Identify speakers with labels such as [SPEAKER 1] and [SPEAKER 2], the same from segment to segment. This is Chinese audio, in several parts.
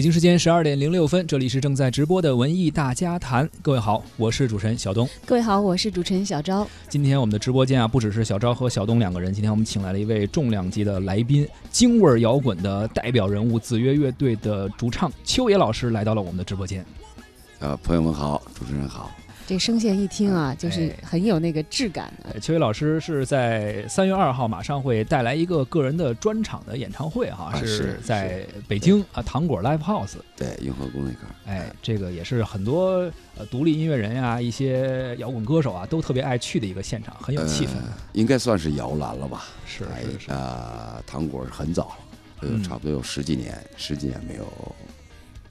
[SPEAKER 1] 北京时间十二点零六分，这里是正在直播的文艺大家谈。各位好，我是主持人小东。
[SPEAKER 2] 各位好，我是主持人小昭。
[SPEAKER 1] 今天我们的直播间啊，不只是小昭和小东两个人，今天我们请来了一位重量级的来宾，京味摇滚的代表人物子曰乐队的主唱秋野老师来到了我们的直播间。
[SPEAKER 3] 呃，朋友们好，主持人好。
[SPEAKER 2] 这声线一听啊，就是很有那个质感的。
[SPEAKER 1] 邱伟老师是在三月二号马上会带来一个个人的专场的演唱会哈，
[SPEAKER 3] 是
[SPEAKER 1] 在北京啊糖果 Live House。
[SPEAKER 3] 对，雍和宫那块儿。
[SPEAKER 1] 哎，这个也是很多呃独立音乐人呀、一些摇滚歌手啊都特别爱去的一个现场，很有气氛。
[SPEAKER 3] 应该算是摇篮了吧？
[SPEAKER 1] 是是
[SPEAKER 3] 啊，糖果是很早，呃，差不多有十几年，十几年没有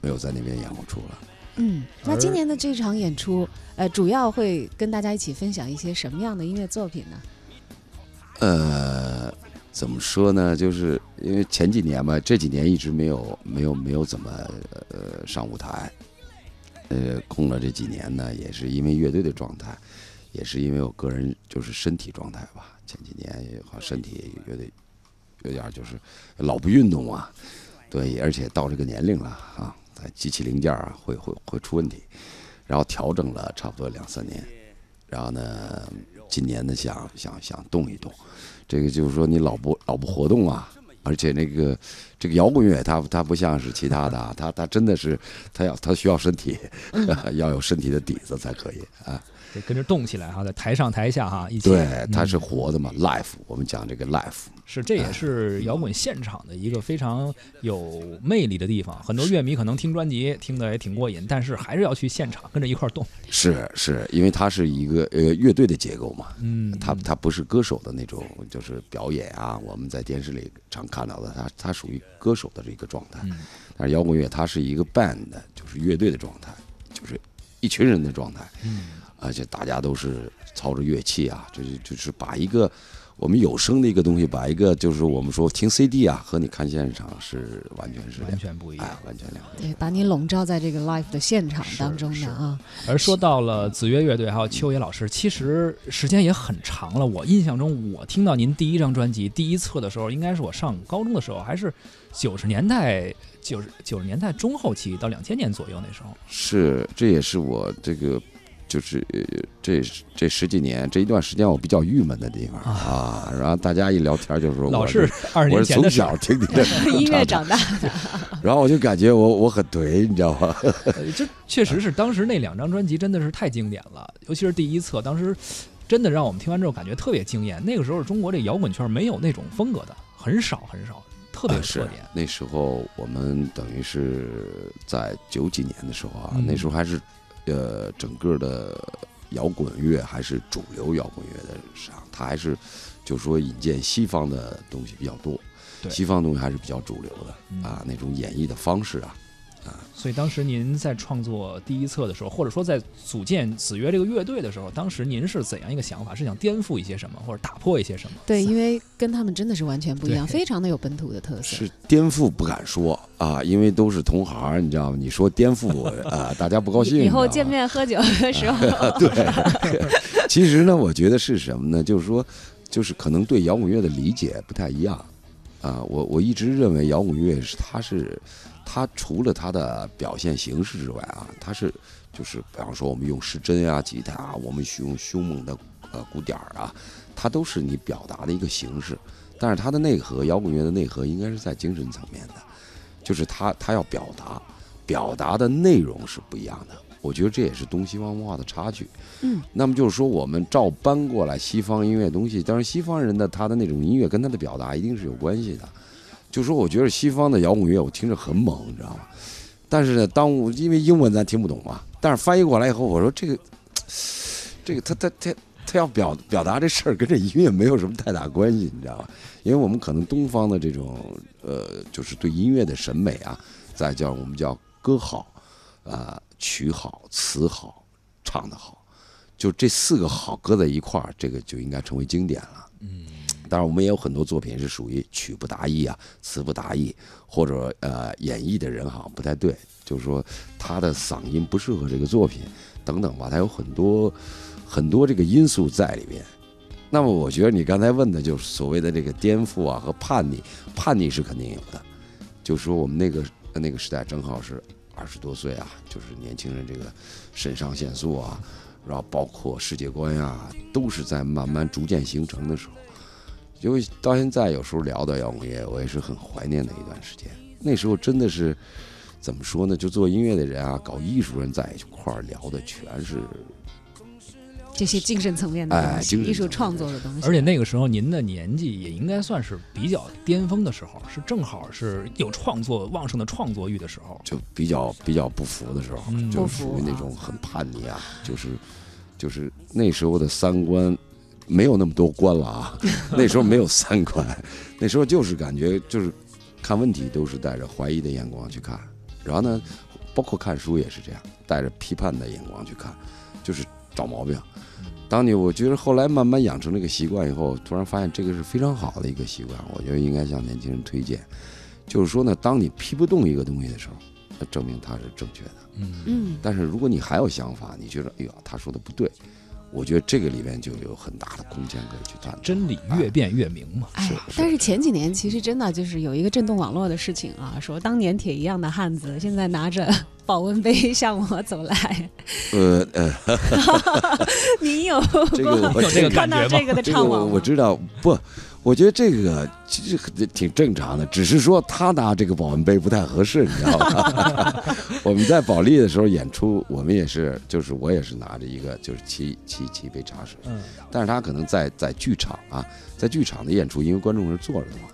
[SPEAKER 3] 没有在那边演过出了。
[SPEAKER 2] 嗯，那今年的这场演出，呃，主要会跟大家一起分享一些什么样的音乐作品呢？
[SPEAKER 3] 呃，怎么说呢？就是因为前几年嘛，这几年一直没有没有没有怎么呃上舞台，呃，空了这几年呢，也是因为乐队的状态，也是因为我个人就是身体状态吧。前几年也好身体有点有点就是老不运动啊，对，而且到这个年龄了啊。机器零件啊，会会会出问题，然后调整了差不多两三年，然后呢，今年呢想想想动一动，这个就是说你老不老不活动啊，而且那个这个摇滚乐它它不像是其他的，它它真的是它要它需要身体，要有身体的底子才可以啊。
[SPEAKER 1] 得跟着动起来哈，在台上台下哈一
[SPEAKER 3] 起。对，它是活的嘛，life。我们讲这个 life。
[SPEAKER 1] 是，这也是摇滚现场的一个非常有魅力的地方。很多乐迷可能听专辑听的也挺过瘾，但是还是要去现场跟着一块动。
[SPEAKER 3] 是是，因为它是一个呃乐队的结构嘛，嗯，它它不是歌手的那种就是表演啊。我们在电视里常看到的，它它属于歌手的这个状态。但是摇滚乐它是一个 band，就是乐队的状态，就是一群人的状态。嗯。而且大家都是操着乐器啊，就是就是把一个我们有声的一个东西，把一个就是我们说听 CD 啊，和你看现场是完全是
[SPEAKER 1] 完全不一样，
[SPEAKER 3] 完全两
[SPEAKER 2] 对，把你笼罩在这个 live 的现场当中的啊。
[SPEAKER 1] 而说到了子曰乐队还有秋野老师，其实时间也很长了。我印象中，我听到您第一张专辑第一册的时候，应该是我上高中的时候，还是九十年代九十九十年代中后期到两千年左右那时候。
[SPEAKER 3] 是，这也是我这个。就是这这十几年这一段时间我比较郁闷的地方啊，然后大家一聊天就说
[SPEAKER 1] 老是
[SPEAKER 3] 我是从小听你的
[SPEAKER 2] 音乐长大的，
[SPEAKER 3] 然后我就感觉我我很颓，你知道吗？
[SPEAKER 1] 这确实是当时那两张专辑真的是太经典了，尤其是第一册，当时真的让我们听完之后感觉特别惊艳。那个时候中国这摇滚圈没有那种风格的，很少很少，特别特点。
[SPEAKER 3] 那时候我们等于是在九几年的时候啊，那时候还是。呃，整个的摇滚乐还是主流摇滚乐的上，它还是就是说引荐西方的东西比较多，西方东西还是比较主流的啊，那种演绎的方式啊。啊，
[SPEAKER 1] 所以当时您在创作第一册的时候，或者说在组建子曰这个乐队的时候，当时您是怎样一个想法？是想颠覆一些什么，或者打破一些什么？
[SPEAKER 2] 对，因为跟他们真的是完全不一样，非常的有本土的特色。
[SPEAKER 3] 是颠覆不敢说啊，因为都是同行，你知道吗？你说颠覆啊，大家不高兴。
[SPEAKER 2] 以后见面喝酒的时候，
[SPEAKER 3] 对。其实呢，我觉得是什么呢？就是说，就是可能对摇滚乐的理解不太一样啊。我我一直认为摇滚乐是它是。它除了它的表现形式之外啊，它是就是比方说我们用失真啊、吉他啊，我们用凶猛的呃鼓点儿啊，它都是你表达的一个形式。但是它的内核，摇滚乐的内核应该是在精神层面的，就是它它要表达，表达的内容是不一样的。我觉得这也是东西方文化的差距。
[SPEAKER 2] 嗯，
[SPEAKER 3] 那么就是说我们照搬过来西方音乐东西，当然西方人的他的那种音乐跟他的表达一定是有关系的。就说我觉得西方的摇滚乐我听着很猛，你知道吗？但是呢，当我因为英文咱听不懂嘛，但是翻译过来以后，我说这个，这个他他他他要表表达这事儿跟这音乐没有什么太大关系，你知道吧？因为我们可能东方的这种呃，就是对音乐的审美啊，再叫我们叫歌好啊，曲好，词好，唱的好，就这四个好搁在一块儿，这个就应该成为经典了。嗯。当然，我们也有很多作品是属于曲不达意啊，词不达意，或者呃演绎的人好像不太对，就是说他的嗓音不适合这个作品，等等吧，他有很多很多这个因素在里边。那么，我觉得你刚才问的就是所谓的这个颠覆啊和叛逆，叛逆是肯定有的，就是说我们那个那个时代正好是二十多岁啊，就是年轻人这个肾上腺素啊，然后包括世界观呀、都是在慢慢逐渐形成的时候。因为到现在有时候聊到摇滚乐，我也是很怀念的一段时间。那时候真的是怎么说呢？就做音乐的人啊，搞艺术人在一块儿聊的全是
[SPEAKER 2] 这些精神层面的
[SPEAKER 3] 哎
[SPEAKER 2] 东西，艺术创作的东西。
[SPEAKER 1] 而且那个时候您的年纪也应该算是比较巅峰的时候，是正好是有创作旺盛的创作欲的时候。
[SPEAKER 3] 就比较比较不服的时候，
[SPEAKER 1] 嗯
[SPEAKER 3] 就属于那种很叛逆啊，就是就是那时候的三观没有那么多关了啊，那时候没有三观，那时候就是感觉就是看问题都是带着怀疑的眼光去看，然后呢，包括看书也是这样，带着批判的眼光去看，就是找毛病。当你我觉得后来慢慢养成这个习惯以后，突然发现这个是非常好的一个习惯，我觉得应该向年轻人推荐。就是说呢，当你批不动一个东西的时候，那证明它是正确的。
[SPEAKER 1] 嗯，
[SPEAKER 2] 嗯，
[SPEAKER 3] 但是如果你还有想法，你觉得哎呀他说的不对，我觉得这个里面就有很大的空间可以去探讨。
[SPEAKER 1] 真理越辩越明嘛。
[SPEAKER 2] 哎
[SPEAKER 3] 是，
[SPEAKER 2] 但是前几年其实真的就是有一个震动网络的事情啊，说当年铁一样的汉子，现在拿着 保温杯向我走来，
[SPEAKER 3] 呃 呃，
[SPEAKER 2] 您有
[SPEAKER 3] 这个我
[SPEAKER 1] 有这个
[SPEAKER 2] 看到这个的
[SPEAKER 3] 这个我
[SPEAKER 2] 怅惘吗？
[SPEAKER 3] 我知道，不，我觉得这个其实挺正常的，只是说他拿这个保温杯不太合适，你知道吗？我们在保利的时候演出，我们也是，就是我也是拿着一个就是沏沏沏一杯茶水，
[SPEAKER 1] 嗯，
[SPEAKER 3] 但是他可能在在剧场啊，在剧场的演出，因为观众是坐着的嘛，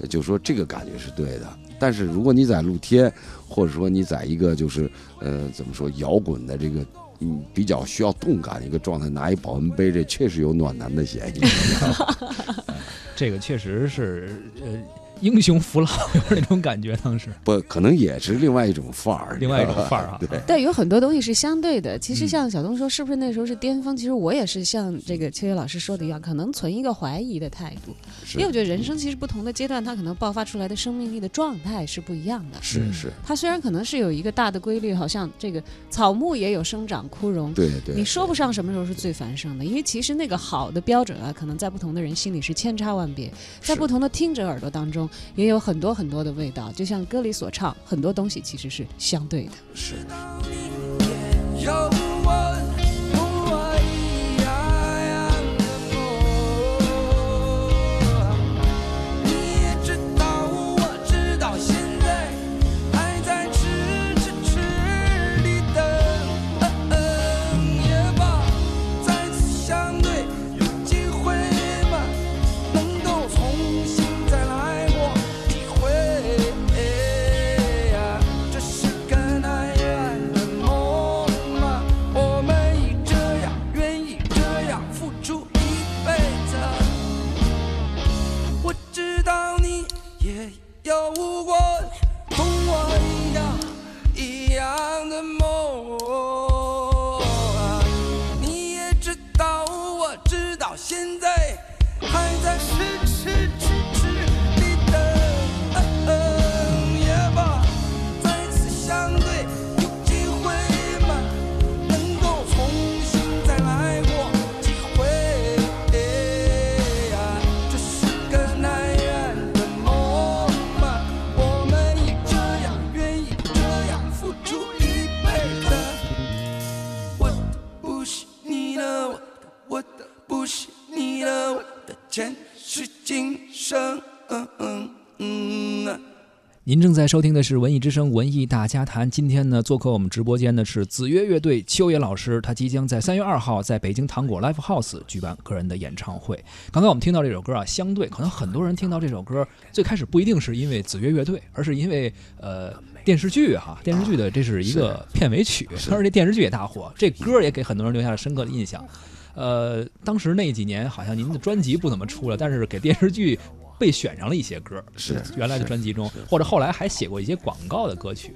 [SPEAKER 3] 呃就说这个感觉是对的。但是如果你在露天，或者说你在一个就是呃怎么说摇滚的这个嗯比较需要动感的一个状态，拿一保温杯，这确实有暖男的嫌疑。
[SPEAKER 1] 这个确实是呃英雄扶老有点那种感觉，当时
[SPEAKER 3] 不，可能也是另外一种范儿，
[SPEAKER 1] 另外一种范儿啊。
[SPEAKER 3] 对，
[SPEAKER 2] 但有很多东西是相对的。其实
[SPEAKER 1] 嗯
[SPEAKER 2] 像小东说，是不是那时候是巅峰？其实我也是像这个秋月老师说的一样，可能存一个怀疑的态度，因为我觉得人生其实不同的阶段，它可能爆发出来的生命力的状态是不一样的。
[SPEAKER 3] 是是，
[SPEAKER 2] 它虽然可能是有一个大的规律，好像这个草木也有生长枯荣，
[SPEAKER 3] 对对。
[SPEAKER 2] 你说不上什么时候是最繁盛的，因为其实那个好的标准啊，可能在不同的人心里是千差万别，在不同的听者耳朵当中，也有很多很多的味道。就像歌里所唱，很多东西其实是相对的。
[SPEAKER 3] 是
[SPEAKER 1] 您正在收听的是《文艺之声·文艺大家谈》。今天呢，做客我们直播间的是子曰乐队秋野老师，他即将在三月二号在北京糖果 Live House 举办个人的演唱会。刚才我们听到这首歌啊，相对可能很多人听到这首歌，最开始不一定是因为子曰乐队，而是因为呃电视剧哈，电视剧的这是一个片尾曲，而且电视剧也大火，这歌也给很多人留下了深刻的印象。呃，当时那几年好像您的专辑不怎么出了，但是给电视剧被选上了一些歌，
[SPEAKER 3] 是
[SPEAKER 1] 原来的专辑中，或者后来还写过一些广告的歌曲。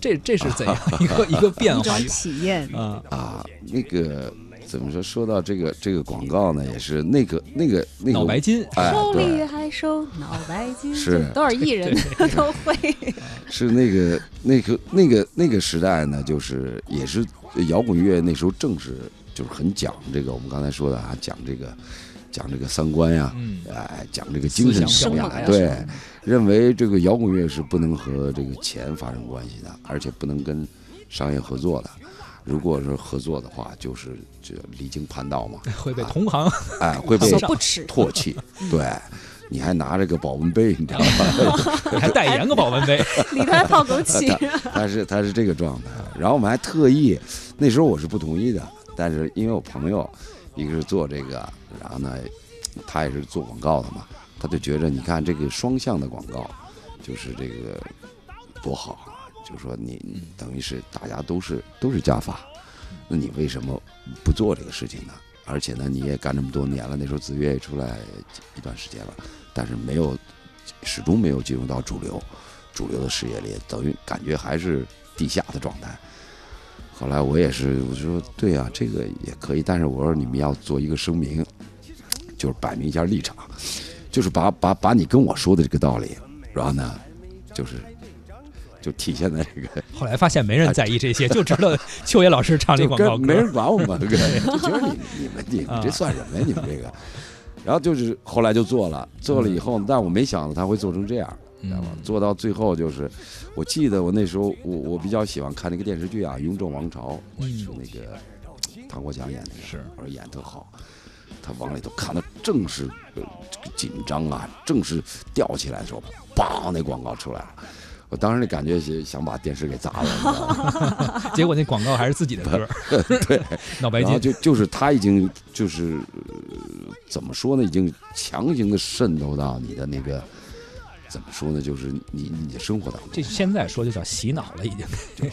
[SPEAKER 1] 这这是怎样 一个一个变化？
[SPEAKER 2] 体验。
[SPEAKER 1] 啊，
[SPEAKER 3] 啊，那个怎么说？说到这个这个广告呢，也是那个那个那个
[SPEAKER 1] 脑白金，
[SPEAKER 3] 哎，
[SPEAKER 2] 手里，还收脑白金，
[SPEAKER 3] 是
[SPEAKER 2] 多少艺人都会。
[SPEAKER 3] 是那个那个那个那个时代呢，就是也是摇滚乐那时候正是就是很讲这个我们刚才说的啊，讲这个讲这个三观呀，
[SPEAKER 1] 嗯，
[SPEAKER 3] 哎，讲这个精神
[SPEAKER 1] 思想
[SPEAKER 3] 什么样的，
[SPEAKER 2] 生猛呀
[SPEAKER 3] 对，认为这个摇滚乐是不能和这个钱发生关系的，而且不能跟商业合作的。如果是合作的话，就是这离经叛道嘛，
[SPEAKER 1] 会被同行
[SPEAKER 3] 哎，会被
[SPEAKER 2] 不耻。
[SPEAKER 3] 唾弃。对，你还拿着个保温杯，你知道吗？
[SPEAKER 1] 还代言个保温杯，
[SPEAKER 2] 里头还泡枸杞，
[SPEAKER 3] 他是他是这个状态。然后我们还特意，那时候我是不同意的，但是因为我朋友一个是做这个，然后呢，他也是做广告的嘛，他就觉着你看这个双向的广告，就是这个多好啊！就是说你等于是大家都是都是加法，那你为什么不做这个事情呢？而且呢，你也干这么多年了，那时候子越也出来一段时间了，但是没有始终没有进入到主流主流的视野里，等于感觉还是地下的状态。后来我也是，我说对呀、这个也可以，但是我说你们要做一个声明，就是摆明一下立场，就是把把把你跟我说的这个道理，然后呢，就是就体现在这个
[SPEAKER 1] 后来发现没人在意这些，就知道秋野老师唱这
[SPEAKER 3] 就
[SPEAKER 1] 广告歌
[SPEAKER 3] 没人。管我们，对就觉得你你们你们这算什么呀？你们这个，然后就是后来就做了，做了以后，但我没想到他会做成这样，知道吧？
[SPEAKER 1] 嗯
[SPEAKER 3] 做到最后就是，我记得我那时候我我比较喜欢看那个电视剧啊，《雍正王朝》，
[SPEAKER 1] 嗯
[SPEAKER 3] 是那个唐国强演的，
[SPEAKER 1] 是
[SPEAKER 3] 我说演得特好。他往里头看的正是呃这个紧张啊，正是吊起来的时候，梆，那广告出来了。我当时那感觉是想把电视给砸了？
[SPEAKER 1] 结果那广告还是自己的歌，
[SPEAKER 3] 对，
[SPEAKER 1] 脑白金。
[SPEAKER 3] 就就是他已经就是、呃怎么说呢，已经强行的渗透到你的那个怎么说呢，就是你你的生活当中。
[SPEAKER 1] 这现在说就叫洗脑了，已经。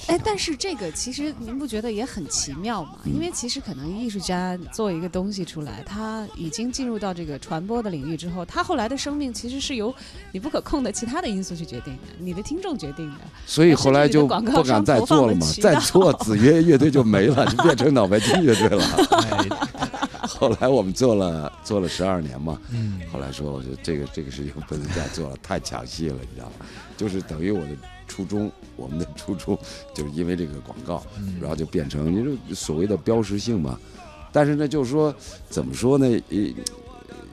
[SPEAKER 2] 哎，但是这个其实您不觉得也很奇妙吗？
[SPEAKER 3] 嗯
[SPEAKER 2] 因为其实可能艺术家做一个东西出来，他已经进入到这个传播的领域之后，他后来的生命其实是由你不可控的其他的因素去决定的，你的听众决定的。
[SPEAKER 3] 所以后来就不敢再做了嘛，再做子曰乐队就没了，就变成脑白金乐队了。
[SPEAKER 1] 哎，
[SPEAKER 3] 后来我们做了做了十二年嘛，
[SPEAKER 1] 嗯，
[SPEAKER 3] 后来说我觉得这个这个事情不能再做了，太抢戏了，你知道吗？就是等于我的初衷，我们的初衷就是因为这个广告，
[SPEAKER 1] 嗯
[SPEAKER 3] 然后就变成你说所谓的标识性嘛。但是呢，就是说怎么说呢，也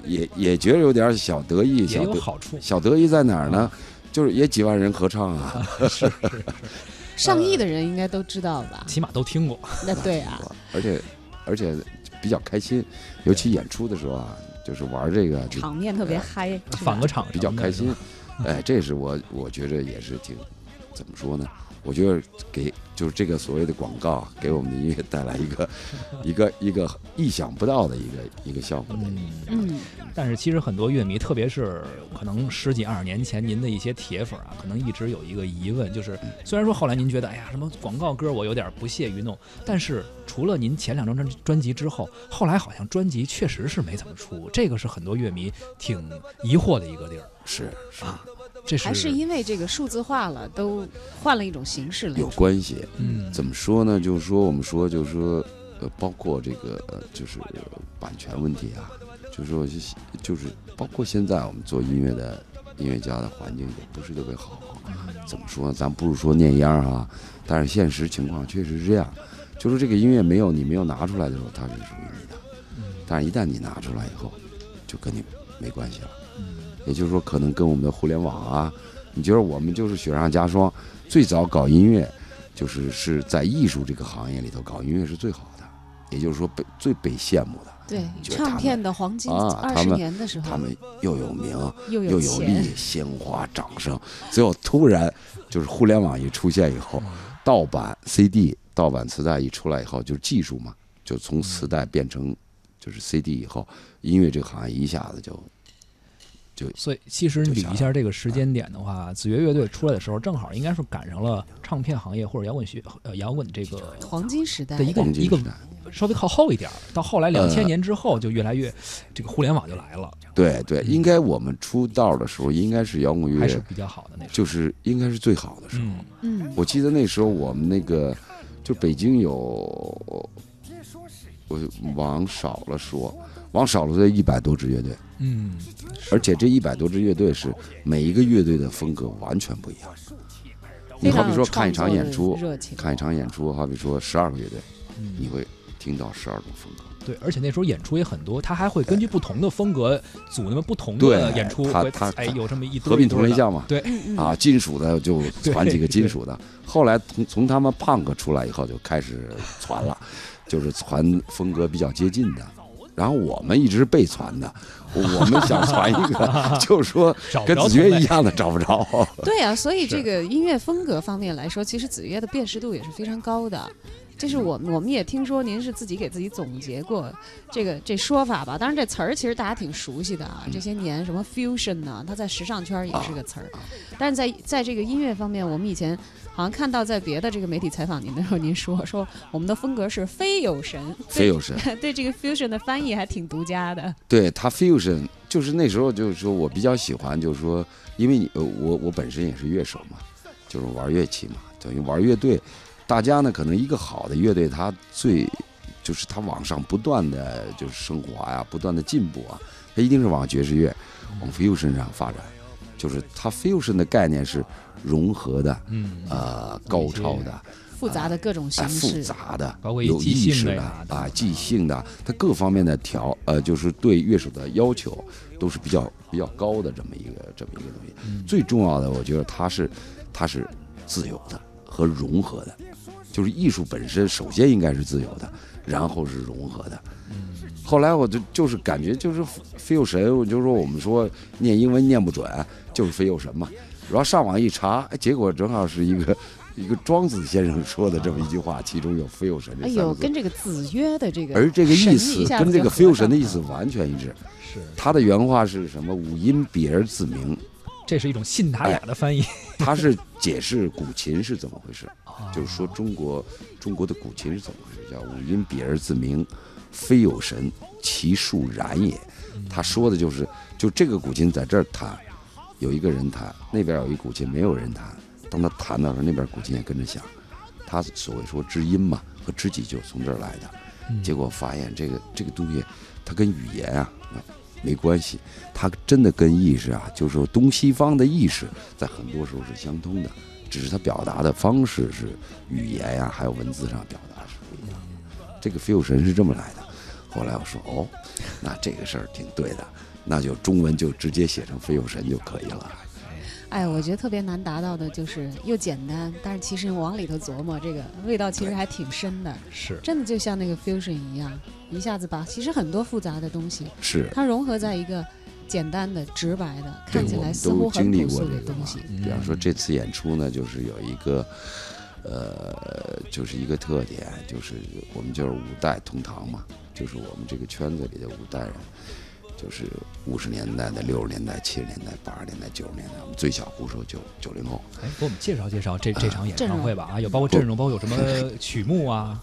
[SPEAKER 3] 也也觉得有点小得意，
[SPEAKER 1] 也
[SPEAKER 3] 小得
[SPEAKER 1] 有好处。
[SPEAKER 3] 小得意在哪儿呢？就是也几万人合唱啊，是
[SPEAKER 2] 上亿的人应该都知道吧？
[SPEAKER 1] 起码都听过。
[SPEAKER 2] 那对啊，
[SPEAKER 3] 而且而且比较开心，尤其演出的时候啊，就是玩这个
[SPEAKER 2] 场面特别嗨，是吧
[SPEAKER 1] 返个场
[SPEAKER 3] 比较开心。哎，这是我我觉着也是挺怎么说呢？我觉得给就是这个所谓的广告啊，给我们的音乐带来一个 一个一个意想不到的一个一个效果
[SPEAKER 1] 嗯，但是其实很多乐迷，特别是可能十几二十年前您的一些铁粉啊，可能一直有一个疑问，就是虽然说后来您觉得，哎呀，什么广告歌我有点不屑于弄，但是除了您前两张专专辑之后，后来好像专辑确实是没怎么出，这个是很多乐迷挺疑惑的一个地儿。
[SPEAKER 3] 是是。
[SPEAKER 1] 啊。这是
[SPEAKER 2] 还是因为这个数字化了，都换了一种形式了。
[SPEAKER 3] 有关系。
[SPEAKER 1] 嗯
[SPEAKER 3] 怎么说呢？就是说我们说就是说呃，包括这个呃，就是版权问题啊，就是说就是包括现在我们做音乐的音乐家的环境也不是特别好。怎么说呢？咱不是说念秧儿啊，但是现实情况确实是这样，就是这个音乐没有你没有拿出来的时候，它是属于你的，但是一旦你拿出来以后，就跟你没关系了。也就是说，可能跟我们的互联网啊，你觉得我们就是雪上加霜，最早搞音乐，就是是在艺术这个行业里头搞音乐是最好的，也就是说被最被羡慕的。
[SPEAKER 2] 对，唱片的黄金
[SPEAKER 3] 啊
[SPEAKER 2] 二十年的时候，
[SPEAKER 3] 他们又有名，
[SPEAKER 2] 又
[SPEAKER 3] 又有利，鲜花、掌声，最后突然就是互联网一出现以后，盗版 CD、盗版磁带一出来以后，就是技术嘛，就从磁带变成就是 CD 以后，音乐这个行业一下子就
[SPEAKER 1] 所以其实捋一下这个时间点的话，子越乐队出来的时候，正好应该是赶上了唱片行业或者摇滚学呃摇滚这个
[SPEAKER 2] 黄金时代
[SPEAKER 1] 的一个一个。稍微靠后一点。到后来两
[SPEAKER 3] 呃
[SPEAKER 1] 千年之后，就越来越这个互联网就来了，
[SPEAKER 3] 对对，应该我们出道的时候，应该是摇滚乐，
[SPEAKER 1] 还是比较好的那时候。
[SPEAKER 3] 就是应该是最好的时候。
[SPEAKER 1] 嗯，
[SPEAKER 2] 嗯，
[SPEAKER 3] 我记得那时候我们那个，就北京有，我往少了说，往少了这一百多支乐队，
[SPEAKER 1] 嗯，
[SPEAKER 3] 而且这一百多支乐队是每一个乐队的风格完全不一样。你好比说看一场演出，看一场演出，好比说十二个乐队，
[SPEAKER 1] 嗯
[SPEAKER 3] 你会听到十二种风格，
[SPEAKER 1] 对，而且那时候演出也很多，他还会根据不同的风格组那么不同的演出，
[SPEAKER 3] 他他
[SPEAKER 1] 哎有这么一堆
[SPEAKER 3] 和平
[SPEAKER 1] 一堆的
[SPEAKER 3] 同类项嘛，
[SPEAKER 1] 对，
[SPEAKER 3] 啊，金属的就传几个金属的，后来从从他们 punk 出来以后就开始传了，就是传风格比较接近的。然后我们一直是被传的，我们想传一个，就是说跟子曰一样的找不着。
[SPEAKER 2] 对啊，所以这个音乐风格方面来说，其实子曰的辨识度也是非常高的。就是我们我们也听说您是自己给自己总结过这个这说法吧？当然这词儿其实大家挺熟悉的啊，这些年什么 fusion 呢、它在时尚圈儿也是个词儿，但是在在这个音乐方面，我们以前好像看到在别的这个媒体采访您的时候，您说说我们的风格是非有神，
[SPEAKER 3] 非有神，
[SPEAKER 2] 对这个 fusion 的翻译还挺独家的。
[SPEAKER 3] 对他 fusion 就是那时候就是说我比较喜欢，就是说，因为你呃我我本身也是乐手嘛，就是玩乐器嘛，等于玩乐队，大家呢可能一个好的乐队，它最就是它往上不断的就是升华呀，不断的进步啊，它一定是往爵士乐、往 fusion 上发展，就是它 fusion 的概念是融合的，
[SPEAKER 1] 嗯。
[SPEAKER 3] 呃，高超的。
[SPEAKER 2] 复杂的各种形
[SPEAKER 3] 式，复，杂的，
[SPEAKER 1] 包括
[SPEAKER 3] 有意识的啊，即兴的，它各方面的调呃，就是对乐手的要求都是比较比较高的这么一个这么一个东西。
[SPEAKER 1] 嗯。
[SPEAKER 3] 最重要的，我觉得它是它是自由的和融合的，就是艺术本身首先应该是自由的，然后是融合的。
[SPEAKER 1] 嗯
[SPEAKER 3] 后来我就就是感觉就是非有神，我就说我们说念英文念不准，就是非有神嘛。然后上网一查，哎结果正好是一个一个庄子先生说的这么一句话，其中有非有神这
[SPEAKER 2] 哎呦，
[SPEAKER 3] 三个字。
[SPEAKER 2] 跟这个子曰的这个
[SPEAKER 3] 而这个意思跟这个
[SPEAKER 2] 就合
[SPEAKER 3] fusion
[SPEAKER 2] 上了
[SPEAKER 3] 的意思完全一致。
[SPEAKER 1] 是，
[SPEAKER 3] 他的原话是什么？五音比而自明。
[SPEAKER 1] 这是一种信达雅的翻译，
[SPEAKER 3] 他是解释古琴是怎么回事，
[SPEAKER 1] 啊
[SPEAKER 3] 就是说中国中国的古琴是怎么回事，叫五音比而自明，非有神，其数然也。他说的就是，就这个古琴在这儿弹，有一个人弹，那边有一古琴没有人弹，当他弹的时候，那边古琴也跟着响。他所谓说知音嘛和知己就从这儿来的。
[SPEAKER 1] 嗯
[SPEAKER 3] 结果发现这个这个东西，它跟语言啊没关系，它真的跟意识啊，就是说东西方的意识在很多时候是相通的，只是它表达的方式是语言呀、还有文字上表达是不一样的。这个 feel 神是这么来的。后来我说哦，那这个事儿挺对的，那就中文就直接写成 feel 神就可以了。
[SPEAKER 2] 哎，我觉得特别难达到的就是又简单，但是其实往里头琢磨，这个味道其实还挺深的。
[SPEAKER 1] 是
[SPEAKER 2] 真的就像那个 fusion 一样，一下子把其实很多复杂的东西，
[SPEAKER 3] 是，
[SPEAKER 2] 它融合在一个简单的、直白的，看起来似乎很朴素的东西。。
[SPEAKER 3] 比方说这次演出呢，就是有一个，呃，就是一个特点，就是我们就是五代同堂嘛，就是我们这个圈子里的五代人，就是五十年代的、六十年代、七十年代、八十年代、九十年代，我们最小鼓手九九零后，
[SPEAKER 1] 哎，给我们介绍介绍这这场演唱会吧啊，有包括阵容，包括有什么 曲目啊，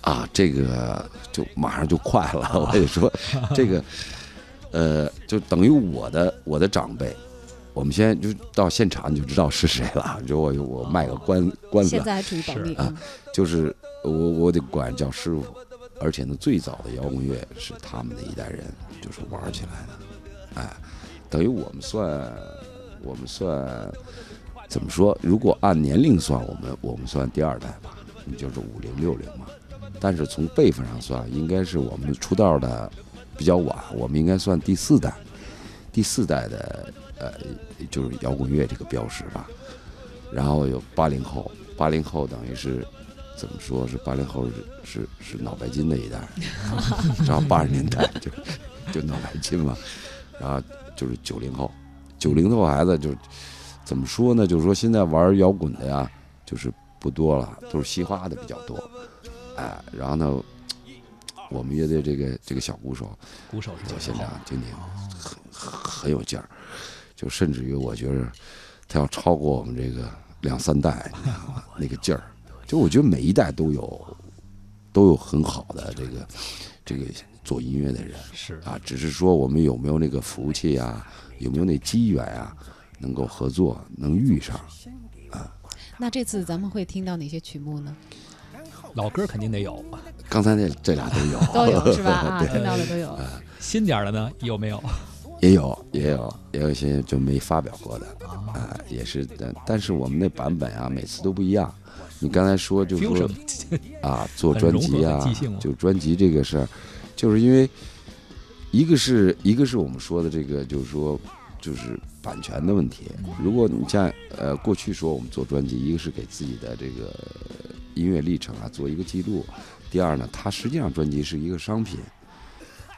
[SPEAKER 3] 啊，这个就马上就快了。我跟你说，这个，呃，就等于我的我的长辈，我们先就到现场你就知道是谁了。就我我卖个关关子
[SPEAKER 2] 现，在还处于保密
[SPEAKER 1] 是
[SPEAKER 2] 啊，
[SPEAKER 3] 就是我我得管叫师傅，而且呢，最早的摇滚乐是他们的一代人就是玩起来的，哎，等于我们算我们算怎么说？如果按年龄算，我们我们算第二代吧，你就是五零六零嘛。但是从辈分上算，应该是我们出道的比较晚，我们应该算第四代，第四代的呃，就是摇滚乐这个标识吧。然后有八零后，八零后等于是怎么说是八零后是是是脑白金那一代，然后八十年代就就脑白金嘛，然后就是九零后，九零后孩子就怎么说呢？就是说现在玩摇滚的呀，就是不多了，都是嘻哈的比较多，哎，然后呢，我们乐队这个这个小鼓手
[SPEAKER 1] 鼓手是
[SPEAKER 3] 叫现
[SPEAKER 1] 九零后
[SPEAKER 3] 场经理很很很有劲儿，就甚至于我觉得他要超过我们这个两三代？那个劲儿，就我觉得每一代都有都有很好的这个这个做音乐的人
[SPEAKER 1] 是
[SPEAKER 3] 啊，只是说我们有没有那个福气啊，有没有那机缘啊，能够合作，能遇上啊。
[SPEAKER 2] 那这次咱们会听到哪些曲目呢？
[SPEAKER 1] 老歌肯定得有，
[SPEAKER 3] 刚才那这俩都有，
[SPEAKER 2] 都有 是吧？啊，
[SPEAKER 3] 对
[SPEAKER 2] 听到的都有。
[SPEAKER 1] 新点儿的呢有没有？
[SPEAKER 3] 也有，也有，也有一些就没发表过的，啊、也是但。但是我们那版本啊，每次都不一样。你刚才说，就是说啊，做专辑啊就专辑这个事儿，就是因为一个是一个是我们说的这个，就是说就是版权的问题。如果你像呃过去说我们做专辑，一个是给自己的这个音乐历程啊做一个记录，第二呢，它实际上专辑是一个商品。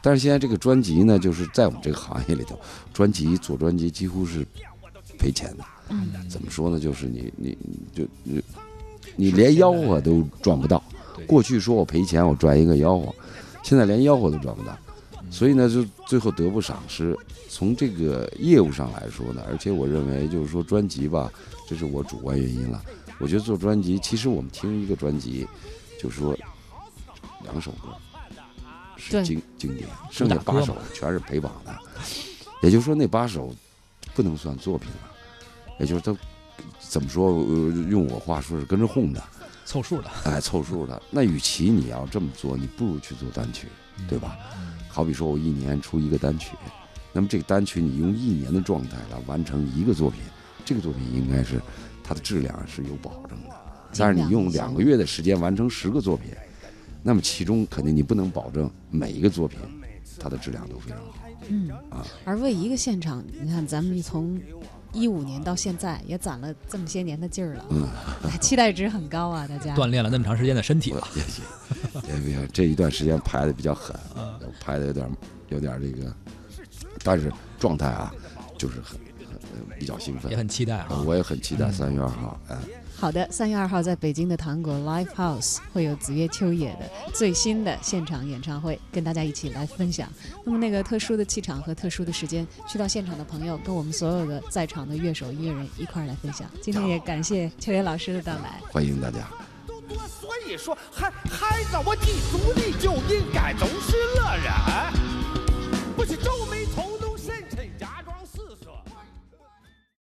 [SPEAKER 3] 但是现在这个专辑呢，就是在我们这个行业里头，专辑做专辑几乎是赔钱的。
[SPEAKER 2] 嗯
[SPEAKER 3] 怎么说呢？就是你你你就你你连吆喝都赚不到。过去说我赔钱，我赚一个吆喝，现在连吆喝都赚不到，所以呢，就最后得不偿失。从这个业务上来说呢，而且我认为就是说专辑吧，这是我主观原因了。我觉得做专辑，其实我们听一个专辑，就是说两首歌是经经典，剩下八首全是陪榜的，也就是说那八首不能算作品了，也就是他怎么说？呃用我话说是跟着哄的，
[SPEAKER 1] 凑数的，
[SPEAKER 3] 哎，凑数的。那与其你要这么做，你不如去做单曲，对吧？好比说我一年出一个单曲，那么这个单曲你用一年的状态来完成一个作品，这个作品应该是它的质量是有保证的。但是你用两个月的时间完成十个作品，那么其中肯定你不能保证每一个作品它的质量都非常好。
[SPEAKER 2] 嗯
[SPEAKER 3] 啊，
[SPEAKER 2] 而为一个现场，你看咱们从一五年到现在，也攒了这么些年的劲儿了，
[SPEAKER 3] 嗯，
[SPEAKER 2] 期待值很高啊，大家。
[SPEAKER 1] 锻炼了那么长时间的身体了。
[SPEAKER 3] 我也也也行这一段时间排的比较狠，排的有点有点这个，但是状态啊，就是很很呃比较兴奋
[SPEAKER 1] 也，很期待啊！
[SPEAKER 3] 呃我也很期待三月二号，哎。
[SPEAKER 2] 好的，三月二号在北京的糖果 Live House 会有子越秋野的最新的现场演唱会，跟大家一起来分享。那么那个特殊的气场和特殊的时间，去到现场的朋友跟我们所有的在场的乐手、音乐人一块儿来分享。今天也感谢秋野老师的到来。
[SPEAKER 3] 欢迎大家。
[SPEAKER 4] 多，所以说孩孩子，我记住你就应该总是乐人。